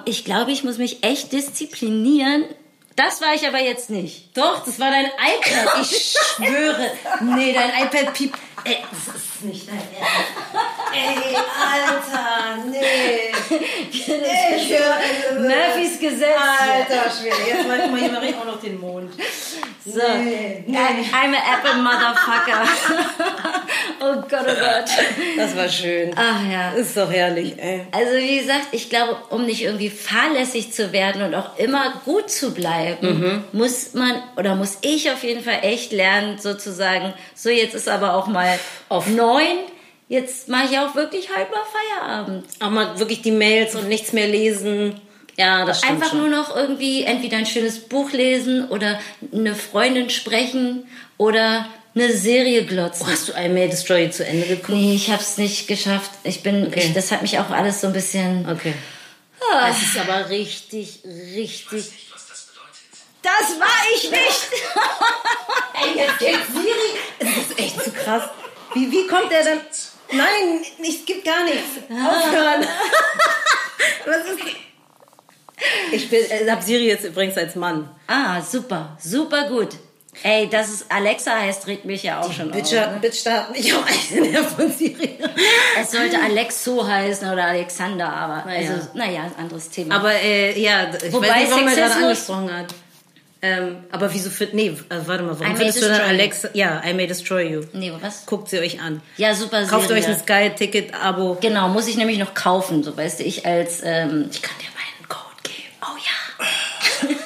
ich glaube, ich muss mich echt disziplinieren. Das war ich aber jetzt nicht. Doch, das war dein iPad. Ich schwöre. Nee, dein iPad piept. Ey, das ist nicht dein Ernst. Ey, Alter, nee. nee Murphys Gesetz. Alter, schwer. Jetzt mal, mal hier mache auch noch den Mond. So. Nee, nee. I'm a Apple Motherfucker. oh Gott, oh Gott. Das war schön. Ach ja. Ist doch herrlich, ey. Also wie gesagt, ich glaube, um nicht irgendwie fahrlässig zu werden und auch immer gut zu bleiben, mhm. muss man oder muss ich auf jeden Fall echt lernen, sozusagen, so jetzt ist aber auch mal auf neun. Jetzt mache ich auch wirklich halb mal Feierabend. Auch mal wirklich die Mails und nichts mehr lesen. Ja, das stimmt Einfach schon. nur noch irgendwie entweder ein schönes Buch lesen oder eine Freundin sprechen oder eine Serie glotzen. Oh, hast du I May Destroy zu Ende geguckt? Nee, ich habe es nicht geschafft. Ich bin, okay. ich, das hat mich auch alles so ein bisschen. Okay. Ah. Es ist aber richtig, richtig. Das war ich nicht! Ey, jetzt, jetzt Siri. Es ist echt zu krass. Wie, wie kommt er dann? Nein, es gibt gar nichts. Aufhören. Was ist. Ich äh, habe Siri jetzt übrigens als Mann. Ah, super, super gut. Ey, dass es Alexa heißt, regt mich ja auch Die schon Bitcher, auf. Ne? Bitch, hat mich auch einer von Siri. Es sollte Alexo heißen oder Alexander, aber naja. also, naja, anderes Thema. Aber äh, ja, ich Wobei weiß nicht, warum er gerade angesprochen hat. Ähm, aber wieso für, nee, also warte mal, warum findest du dann Alexa, ja, I May Destroy You. Nee, was? Guckt sie euch an. Ja, super Kauft Serie. euch ein Sky-Ticket-Abo. Genau, muss ich nämlich noch kaufen, so weißt du, ich als, ähm, ich kann dir meinen Code geben. Oh ja.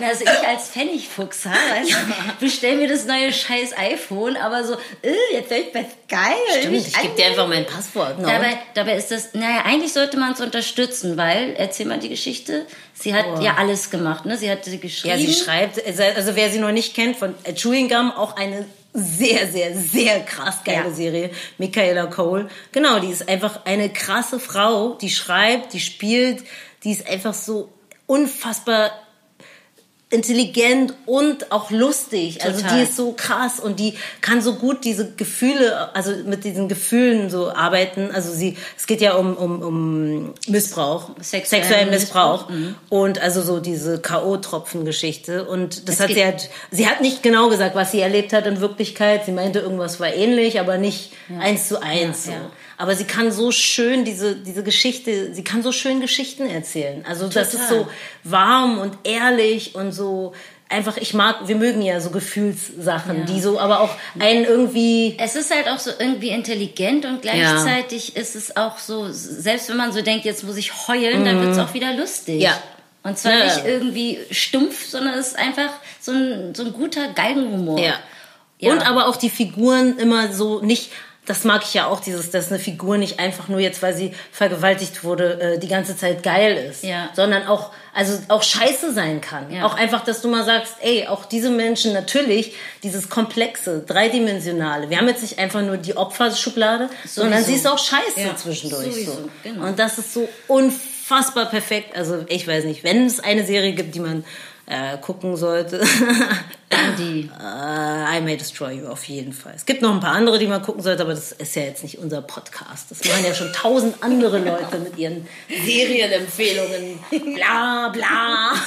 Also ich als Pfennigfuchs, ha, weißt du, bestell mir das neue scheiß iPhone, aber so, äh, jetzt soll ich was geil. Stimmt, ich gebe dir einfach mein Passwort. No? Dabei, dabei ist das, naja, eigentlich sollte man es unterstützen, weil, erzähl mal die Geschichte, sie hat Oh. ja alles gemacht, ne? Sie hat geschrieben. Ja, sie schreibt, also wer sie noch nicht kennt, von äh, Chewing Gum, auch eine sehr, sehr, sehr krass geile Ja. Serie. Michaela Cole. Genau, die ist einfach eine krasse Frau, die schreibt, die spielt, die ist einfach so unfassbar intelligent und auch lustig. Also Total. die ist so krass und die kann so gut diese Gefühle, also mit diesen Gefühlen so arbeiten. Also sie, es geht ja um, um, um Missbrauch, Sexuellen sexuellen Missbrauch, Missbrauch, und also so diese K.O.-Tropfen-Geschichte. Und das Es hat sie halt, sie hat nicht genau gesagt, was sie erlebt hat in Wirklichkeit. Sie meinte, irgendwas war ähnlich, aber nicht eins zu eins. Ja, so. ja. Aber sie kann so schön diese, diese Geschichte, sie kann so schön Geschichten erzählen. Also das ist Total. so warm und ehrlich und so einfach, ich mag, wir mögen ja so Gefühlssachen, Ja. die so aber auch einen irgendwie, Es ist halt auch so irgendwie intelligent und gleichzeitig ist es auch so, selbst wenn man so denkt, jetzt muss ich heulen, dann wird es auch wieder lustig. Mhm. Ja. Und zwar Ja. nicht irgendwie stumpf, sondern es ist einfach so ein, so ein guter Geigenhumor. ja. Ja. Und aber auch die Figuren immer so nicht, das mag ich ja auch, dieses, dass eine Figur nicht einfach nur jetzt, weil sie vergewaltigt wurde, äh, die ganze Zeit geil ist. Ja. Sondern auch, also auch scheiße sein kann. Ja. Auch einfach, dass du mal sagst, ey, auch diese Menschen natürlich, dieses komplexe, dreidimensionale. Wir haben jetzt nicht einfach nur die Opferschublade, sondern sie ist auch scheiße Ja, zwischendurch. sowieso, so. genau. Und das ist so unfassbar perfekt. Also ich weiß nicht, wenn es eine Serie gibt, die man äh, gucken sollte, die. äh, I May Destroy You auf jeden Fall. Es gibt noch ein paar andere, die man gucken sollte, aber das ist ja jetzt nicht unser Podcast. Das machen ja schon tausend andere Leute mit ihren Serienempfehlungen. Bla bla.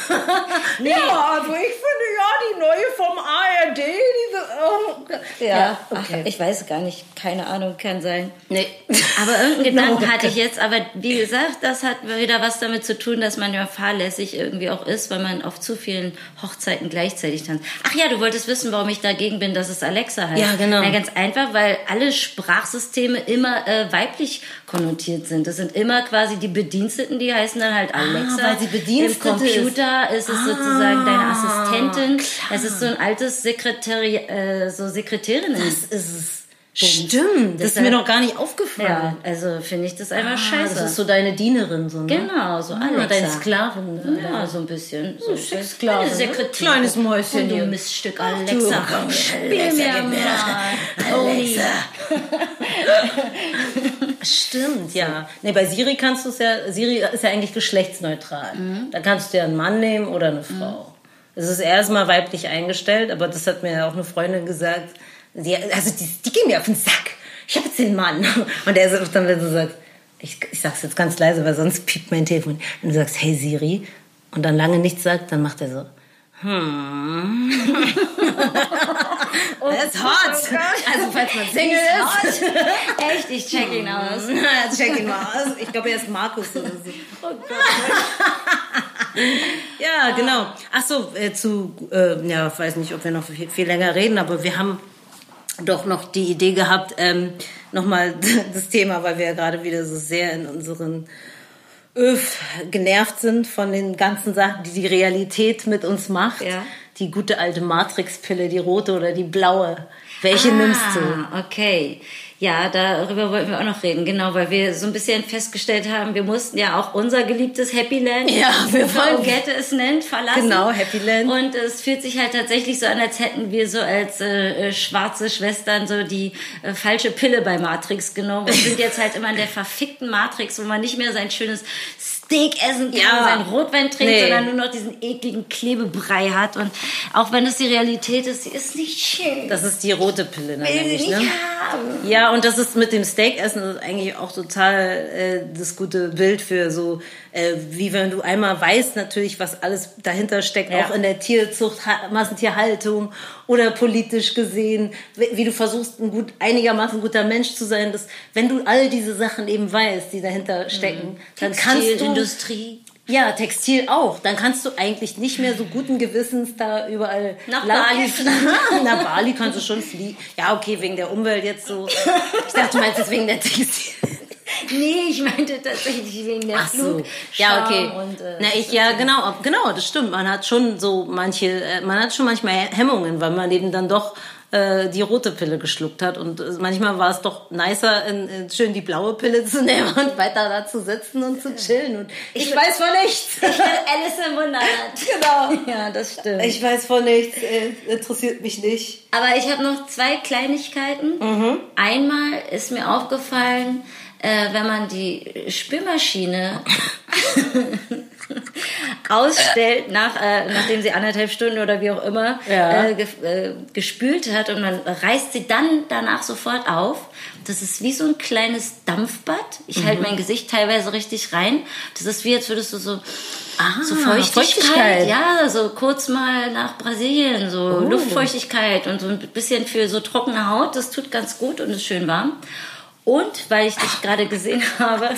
Ja, also ich finde ja die neue vom ARD, diese. Oh, Ja, okay. ach, ich weiß gar nicht, keine Ahnung, kann sein. Nee. Aber irgendeinen Gedanken No. hatte ich jetzt, aber wie gesagt, das hat wieder was damit zu tun, dass man ja fahrlässig irgendwie auch ist, weil man auf zu vielen Hochzeiten gleichzeitig tanzt. Ach ja, du wolltest wissen, warum ich dagegen bin, dass es Alexa heißt. Ja, genau. Na, ganz einfach, weil alle Sprachsysteme immer äh, weiblich konnotiert sind. Das sind immer quasi die Bediensteten, die heißen dann halt Alexa. Ah, weil sie Bedienstete Im Computer ist, es sozusagen deine Assistentin. klar. Es ist so ein altes Sekretari äh, so Sekretärinnen. Das ist es. Stimmt, das ist mir noch gar nicht aufgefallen. Ja, also finde ich das einfach Ah, scheiße. Das ist so deine Dienerin, so, ne? Genau, so Ah, Alexa. deine Sklavin. Ne? Ja, so ein bisschen. So Sexsklave, Eine ne? Sekretärin. Kleines Mäuschen Und du. Miststück, Ach, du, Alexa. komm, Spiel Alexa, mir mal. Toni. Stimmt, ja. Nee, bei Siri kannst du es ja, Siri ist ja eigentlich geschlechtsneutral. Mhm. Da kannst du ja einen Mann nehmen oder eine Frau. Es ist erstmal weiblich eingestellt, aber das hat mir ja auch eine Freundin gesagt. Die, also die, die ging mir auf den Sack. Ich habe jetzt den Mann. Und er sagt dann, wenn du sagst, ich, ich sag's jetzt ganz leise, weil sonst piept mein Telefon. Wenn du sagst, hey Siri, und dann lange nichts sagt, dann macht er so. Hm. das ist hot. Also falls man Single ist. Echt, ich check ihn aus. Na, check ihn mal aus. Ich glaube, er ist Markus oder so. Oh Gott. Ja, genau. Ach so, äh, zu, äh, ja, ich weiß nicht, ob wir noch viel, viel länger reden, aber wir haben doch noch die Idee gehabt, ähm, nochmal das Thema, weil wir ja gerade wieder so sehr in unseren Öf genervt sind von den ganzen Sachen, die die Realität mit uns macht. Ja. Die gute alte Matrix-Pille, die rote oder die blaue. Welche nimmst du? Ah, okay. Ja, darüber wollten wir auch noch reden, genau, weil wir so ein bisschen festgestellt haben, wir mussten ja auch unser geliebtes Happy Land, Ja, wir Frau Gette es nennt, verlassen. Genau, Happy Land. Und es fühlt sich halt tatsächlich so an, als hätten wir so als äh, äh, schwarze Schwestern so die äh, falsche Pille bei Matrix genommen und sind jetzt halt immer in der verfickten Matrix, wo man nicht mehr sein schönes Steak essen kann, Ja. sein Rotwein trinkt, Nee. sondern nur noch diesen ekligen Klebebrei hat. Und auch wenn es die Realität ist, sie ist nicht schön. Das ist die rote Pille, dann will sie nämlich, ne? haben. Ja, und das ist mit dem Steakessen eigentlich auch total äh, das gute Bild für so, äh, wie wenn du einmal weißt natürlich, was alles dahinter steckt, Ja. auch in der Tierzucht, Ha- Massentierhaltung oder politisch gesehen, wie, wie du versuchst, ein gut, einigermaßen guter Mensch zu sein, dass wenn du all diese Sachen eben weißt, die dahinter stecken, dann kannst du Textilindustrie. ja, Textil auch. Dann kannst du eigentlich nicht mehr so guten Gewissens da überall Nach Bali fliegen. Nach Bali kannst du schon fliegen. Ja, okay, wegen der Umwelt jetzt so. Ich dachte, du meinst jetzt wegen der Textil. Nee, ich meinte tatsächlich wegen der Ach so. Flug. Ja, okay. Und, äh, Na, ich, ja, genau, genau, das stimmt. Man hat schon so manche, äh, man hat schon manchmal Hemmungen, weil man eben dann doch äh, die rote Pille geschluckt hat. Und äh, manchmal war es doch nicer, in, in, schön die blaue Pille zu nehmen und weiter da zu sitzen und zu chillen. Und ich, weiß von nichts. Ich bin Alice im Wunderland. genau. Ja, das stimmt. Ich weiß von nichts, äh, interessiert mich nicht. Aber ich habe noch zwei Kleinigkeiten. Mhm. Einmal ist mir aufgefallen, äh, wenn man die Spülmaschine ausstellt, nach, äh, nachdem sie anderthalb Stunden oder wie auch immer Ja. äh, ge äh, gespült hat und man reißt sie dann danach sofort auf. Das ist wie so ein kleines Dampfbad. Ich Mhm. halte mein Gesicht teilweise richtig rein. Das ist wie, als würdest du so, Ah, so Feuchtigkeit, Feuchtigkeit. ja, so kurz mal nach Brasilien, so Oh. Luftfeuchtigkeit und so ein bisschen für so trockene Haut. Das tut ganz gut und ist schön warm. Und weil ich dich gerade gesehen habe,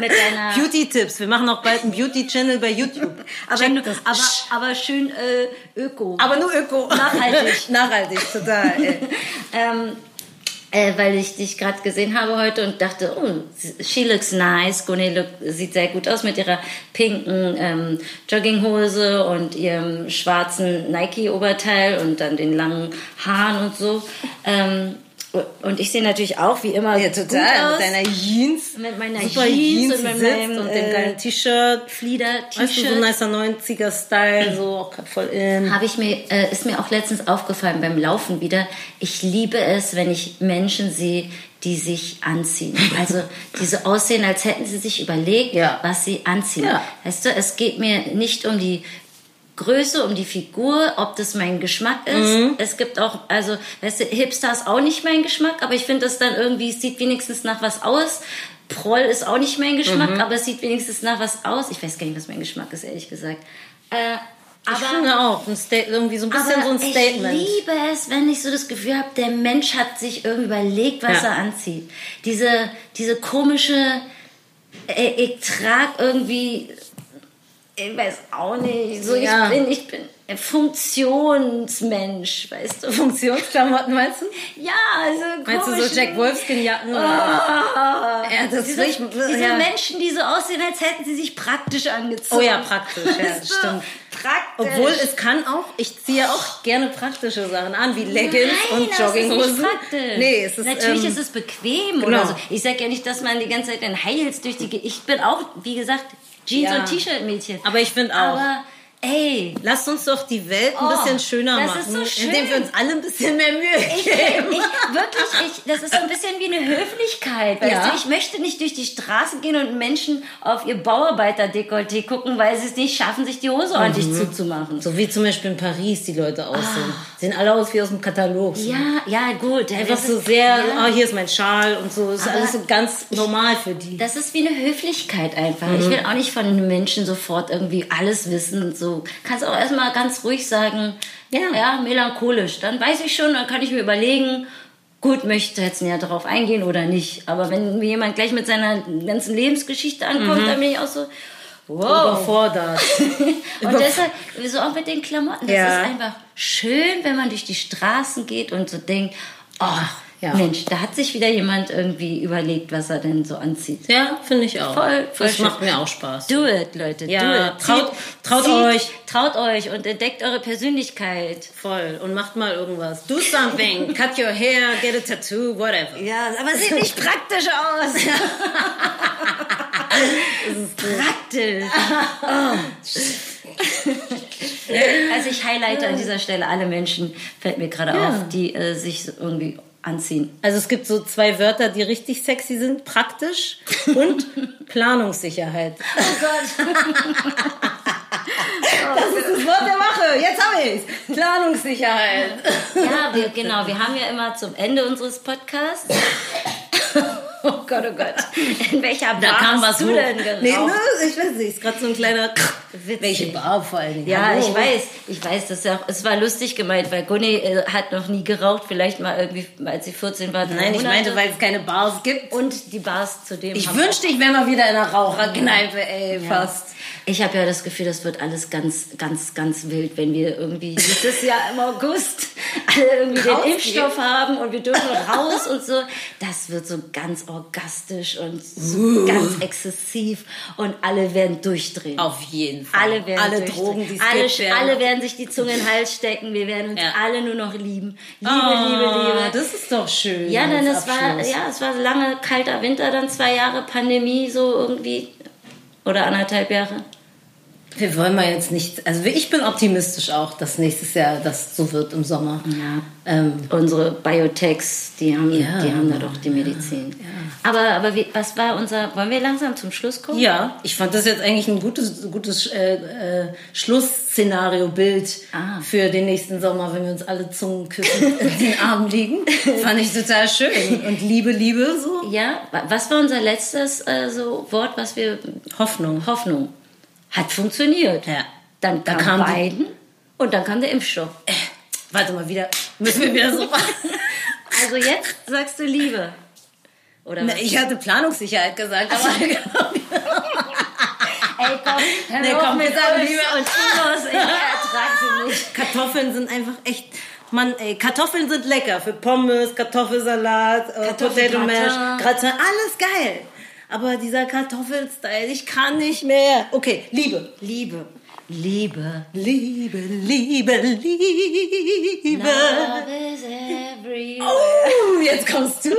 mit deiner Beauty-Tipps. Wir machen auch bald einen Beauty-Channel bei YouTube. aber, aber, aber schön äh, öko. aber nur Öko. Nachhaltig. Nachhaltig, total. ähm, äh, weil ich dich gerade gesehen habe heute und dachte, oh, she looks nice. Gune look, sieht sehr gut aus mit ihrer pinken ähm, Jogginghose und ihrem schwarzen Nike-Oberteil und dann den langen Haaren und so. Ähm, und ich sehe natürlich auch wie immer Ja, total. Mit deiner Jeans. Mit meiner Super Jeans Jeans und mit meinem, und dem äh, geilen T-Shirt. Weißt du, so ein nicer 90er-Style, so auch voll in. Habe ich mir, äh, ist mir auch letztens aufgefallen beim Laufen wieder. Ich liebe es, wenn ich Menschen sehe, die sich anziehen. Also die so aussehen, als hätten sie sich überlegt, Ja. was sie anziehen. Ja. Weißt du, es geht mir nicht um die Größe, um die Figur, ob das mein Geschmack ist. Mhm. Es gibt auch, also, weißt du, Hipster ist auch nicht mein Geschmack, aber ich finde das dann irgendwie, es sieht wenigstens nach was aus. Proll ist auch nicht mein Geschmack, Mhm. aber es sieht wenigstens nach was aus. Ich weiß gar nicht, was mein Geschmack ist, ehrlich gesagt. Äh, Ich aber finde auch, ein irgendwie so ein bisschen so ein Statement. Ich liebe es, wenn ich so das Gefühl habe, der Mensch hat sich irgendwie überlegt, was Ja. er anzieht. Diese, diese komische, äh, ich trage irgendwie, ich weiß auch nicht, so Ja. ich bin, ich bin ein Funktionsmensch, weißt du? Funktionsklamotten meinst du? Ja, also Meinst du so Jack Wolfskin-Jacken? Ah, Ja, das diese, ich- diese ja. Menschen, die so aussehen, als hätten sie sich praktisch angezogen. Oh ja, praktisch, ja, stimmt. Praktisch. Obwohl es kann auch, ich ziehe auch gerne praktische Sachen an, wie Leggings Nein, und Jogginghosen. Ist nicht praktisch. Nee, es ist Natürlich ähm, ist es bequem genau. oder so. Ich sag ja nicht, dass man die ganze Zeit in Heils durch die. Ich bin auch, wie gesagt, Jeans Ja. und T-Shirt-Mädchen. Aber ich finde auch. Aber ey, Lasst uns doch die Welt ein Oh, bisschen schöner das machen, ist so schön. indem wir uns alle ein bisschen mehr Mühe ich, geben. ich wirklich, ich, das ist so ein bisschen wie eine Höflichkeit. Weißt Ja. du? Ich möchte nicht durch die Straße gehen und Menschen auf ihr Bauarbeiter-Dekolleté gucken, weil sie es nicht schaffen, sich die Hose ordentlich zuzumachen. So wie zum Beispiel in Paris die Leute aussehen. Sehen alle aus wie aus dem Katalog. Ja, ja, gut. Einfach so ist- sehr, ja. oh, hier ist mein Schal und so. Das ist Aber alles so ganz normal für die. Das ist wie eine Höflichkeit einfach. Mhm. Ich will auch nicht von den Menschen sofort irgendwie alles wissen und so. Kannst auch erstmal ganz ruhig sagen, ja. ja, melancholisch. Dann weiß ich schon, dann kann ich mir überlegen, gut, möchte jetzt näher darauf eingehen oder nicht. Aber wenn mir jemand gleich mit seiner ganzen Lebensgeschichte ankommt, Mhm. dann bin ich auch so, wow. Überfordert. Und deshalb, so auch mit den Klamotten, das Ja. ist einfach schön, wenn man durch die Straßen geht und so denkt, ach, Ja. Mensch, da hat sich wieder jemand irgendwie überlegt, was er denn so anzieht. ja, finde ich auch. Voll, voll das schön. macht mir auch Spaß. Do it, Leute. Ja, do it. traut- traut euch. Traut euch und entdeckt eure Persönlichkeit. Voll. Und macht mal irgendwas. Do something. Cut your hair, get a tattoo, whatever. Ja, aber sieht nicht praktisch aus. praktisch. Oh. Also ich highlighte an dieser Stelle alle Menschen, fällt mir gerade Ja. auf, die äh, sich irgendwie anziehen. Also es gibt so zwei Wörter, die richtig sexy sind. Praktisch und Planungssicherheit. Oh Gott. Das ist das Wort der Woche. Jetzt habe ich's. Planungssicherheit. Ja, wir, genau. Wir haben ja immer zum Ende unseres Podcasts. Oh Gott, oh Gott. In welcher Bar Da kam was hast du hoch. denn geraucht? Nee, ne, ich weiß nicht. Ist gerade so ein kleiner... Welche Bar vor allen Dingen? Ja, Hallo. ich weiß, ich weiß, das ist ja auch, es war lustig gemeint, weil Gunni äh, hat noch nie geraucht, vielleicht mal irgendwie, als sie 14 war. Nein, ich meinte, weil es keine Bars gibt. und die Bars zu dem. Ich haben wünschte, ich wäre mal wieder in einer Raucherkneipe, ey, auch- fast. Ich habe ja das Gefühl, das wird alles ganz, ganz, ganz wild, wenn wir irgendwie dieses Jahr im August alle irgendwie den Rausgehen. Impfstoff haben und wir dürfen raus und so. Das wird so ganz orgastisch und so ganz exzessiv und alle werden durchdrehen. Auf jeden Fall. Alle werden alle. Drogen, die alle, gibt, werden. alle werden sich die Zunge in den Hals stecken. Wir werden uns Ja. alle nur noch lieben. Liebe, Ah, Liebe, Liebe. Das ist doch schön. Ja, denn es war, ja, es war lange kalter Winter, dann zwei Jahre Pandemie, so irgendwie. Oder anderthalb Jahre. Wir wollen mal jetzt nicht, also ich bin optimistisch auch, dass nächstes Jahr das so wird im Sommer. Ja. Ähm, Unsere Biotechs, die haben, Ja. die haben da doch die Medizin. Aber, aber wie, was war unser, wollen wir langsam zum Schluss kommen? ja, ich fand das jetzt eigentlich ein gutes, gutes äh, äh, Schlussszenario-Bild Ah. für den nächsten Sommer, wenn wir uns alle Zungen küssen in den Armen liegen. Fand ich total schön. Und Liebe, Liebe, so. Ja, wa- was war unser letztes äh, so Wort, was wir, Hoffnung. Hoffnung. Hat funktioniert. Ja. Dann Da kam, kam die- Biden und dann kam der Impfstoff. Warte mal, wieder, müssen wir wieder so machen. Also jetzt sagst du Liebe. Oder Na? Ich hatte Planungssicherheit gesagt, aber Ey, komm, hör Nee, komm, mit sagen uns lieber- und Igos, ich ertrag sie nicht. Kartoffeln sind einfach echt. Mann, ey, Kartoffeln sind lecker für Pommes, Kartoffelsalat, äh, Potato Kartoffelgratin. Mash, Gratin, alles geil. Aber dieser Kartoffelstyle, ich kann nicht mehr. Okay, Liebe. Liebe. Liebe. Liebe, Liebe, Liebe. Love is everywhere. Oh, jetzt kommst du.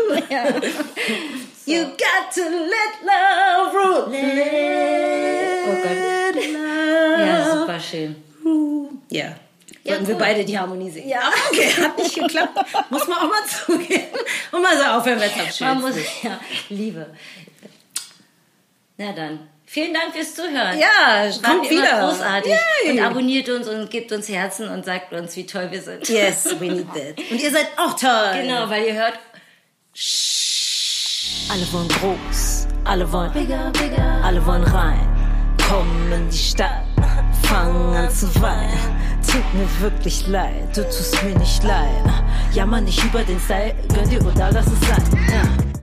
You got to let love rule. Oh Gott. Let love. Ja, super schön. Ja. Ja, Sollten wir gut. beide die Harmonie singen. Ja. Okay, hat nicht geklappt. Muss man auch mal zugeben. Und mal so aufhören, wenn es am schönsten ja, Liebe. Na dann. Vielen Dank fürs Zuhören. Ja, War kommt wieder. großartig. Yay. Und abonniert uns und gebt uns Herzen und sagt uns, wie toll wir sind. Yes, we need that. Und ihr seid auch toll. Genau, weil ihr hört, Alle wollen groß, alle wollen bigger, bigger, alle wollen rein. Komm in die Stadt, fang an zu weinen. Tut mir wirklich leid, du tust mir nicht leid. Jammer nicht über den Style, gönn dir oder lass es sein. Ja.